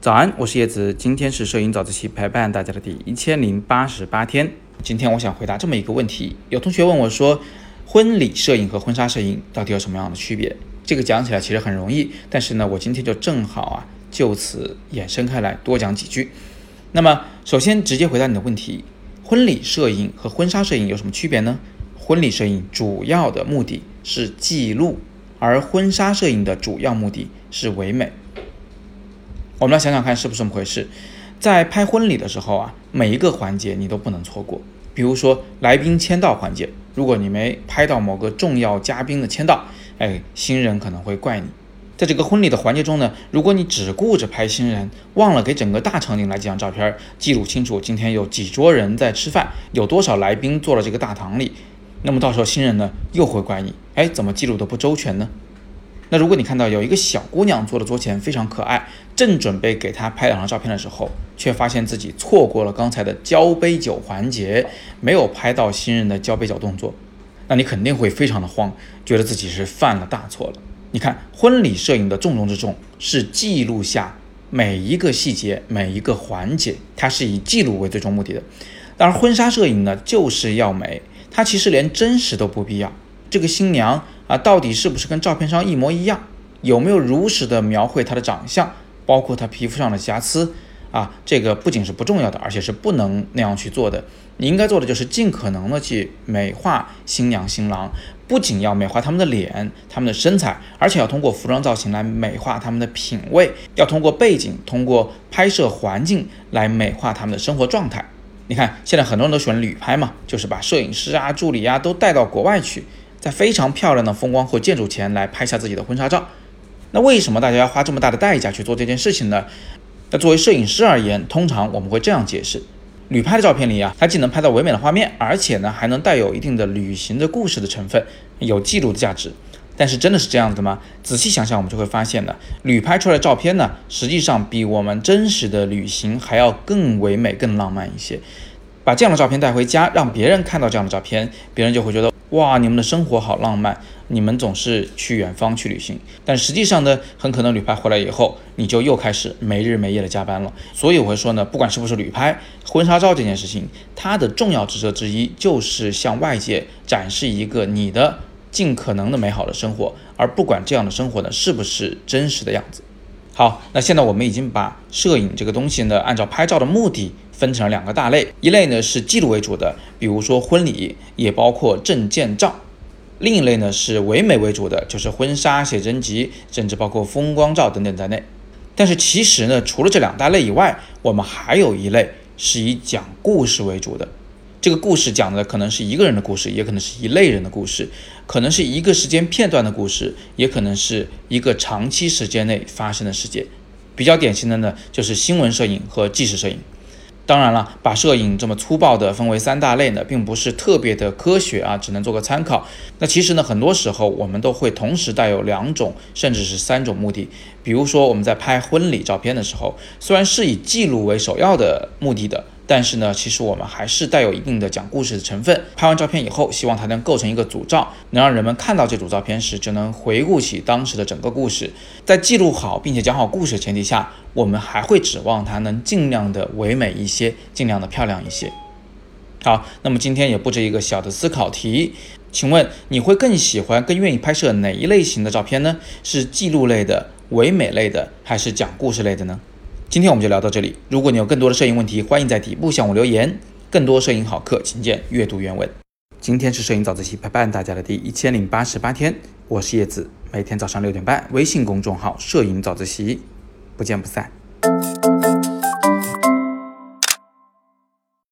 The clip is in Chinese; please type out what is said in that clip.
早安，我是叶子，今天是摄影早自习陪伴大家的第一千零八十八天。今天我想回答这么一个问题：有同学问我说，婚礼摄影和婚纱摄影到底有什么样的区别？这个讲起来其实很容易，但是呢，我今天就正好啊，就此延伸开来多讲几句。那么，首先直接回答你的问题：婚礼摄影和婚纱摄影有什么区别呢？婚礼摄影主要的目的是记录，而婚纱摄影的主要目的是唯美。我们来想想看是不是这么回事？在拍婚礼的时候啊，每一个环节你都不能错过。比如说来宾签到环节，如果你没拍到某个重要嘉宾的签到，哎，新人可能会怪你。在这个婚礼的环节中呢，如果你只顾着拍新人，忘了给整个大场景来几张照片，记录清楚今天有几桌人在吃饭，有多少来宾坐了这个大堂里，那么到时候新人呢又会怪你，哎，怎么记录的不周全呢？那如果你看到有一个小姑娘坐的桌前非常可爱，正准备给她拍两张照片的时候，却发现自己错过了刚才的交杯酒环节，没有拍到新人的交杯酒动作，那你肯定会非常的慌，觉得自己是犯了大错了。你看，婚礼摄影的重中之重是记录下每一个细节、每一个环节，它是以记录为最终目的的。当然，婚纱摄影呢，就是要美，它其实连真实都不必要。这个新娘啊，到底是不是跟照片上一模一样？有没有如实的描绘她的长相，包括她皮肤上的瑕疵啊？这个不仅是不重要的，而且是不能那样去做的。你应该做的就是尽可能的去美化新娘新郎，不仅要美化他们的脸、他们的身材，而且要通过服装造型来美化他们的品味，要通过背景、通过拍摄环境来美化他们的生活状态。你看，现在很多人都喜欢旅拍嘛，就是把摄影师啊、助理啊都带到国外去。在非常漂亮的风光或建筑前来拍下自己的婚纱照，那为什么大家要花这么大的代价去做这件事情呢？那作为摄影师而言，通常我们会这样解释：旅拍的照片里啊，它既能拍到唯美的画面，而且呢还能带有一定的旅行的故事的成分，有记录的价值。但是真的是这样子吗？仔细想想，我们就会发现呢，旅拍出来的照片呢，实际上比我们真实的旅行还要更唯美、更浪漫一些。把这样的照片带回家，让别人看到这样的照片，别人就会觉得。哇，你们的生活好浪漫，你们总是去远方去旅行，但实际上呢，很可能旅拍回来以后，你就又开始没日没夜的加班了。所以我会说呢，不管是不是旅拍，婚纱照这件事情，它的重要职责之一就是向外界展示一个你的尽可能的美好的生活，而不管这样的生活呢是不是真实的样子。好，那现在我们已经把摄影这个东西呢，按照拍照的目的。分成了两个大类，一类呢是记录为主的，比如说婚礼，也包括证件照；另一类呢是唯美为主的，就是婚纱、写真集，甚至包括风光照等等在内。但是其实呢，除了这两大类以外，我们还有一类是以讲故事为主的。这个故事讲的可能是一个人的故事，也可能是一类人的故事，可能是一个时间片段的故事，也可能是一个长期时间内发生的事件。比较典型的呢，就是新闻摄影和纪实摄影。当然了，把摄影这么粗暴的分为三大类呢，并不是特别的科学啊，只能做个参考。那其实呢，很多时候我们都会同时带有两种，甚至是三种目的。比如说我们在拍婚礼照片的时候，虽然是以记录为首要的目的的。但是呢，其实我们还是带有一定的讲故事的成分。拍完照片以后，希望它能构成一个组照，能让人们看到这组照片时，就能回顾起当时的整个故事。在记录好并且讲好故事的前提下，我们还会指望它能尽量的唯美一些，尽量的漂亮一些。好，那么今天也布置一个小的思考题，请问你会更喜欢、更愿意拍摄哪一类型的照片呢？是记录类的、唯美类的，还是讲故事类的呢？今天我们就聊到这里。如果你有更多的摄影问题，欢迎在底部向我留言。更多摄影好课，请见阅读原文。今天是摄影早自习陪伴大家的第一千零八十八天，我是叶子，每天早上六点半，微信公众号“摄影早自习”，不见不散。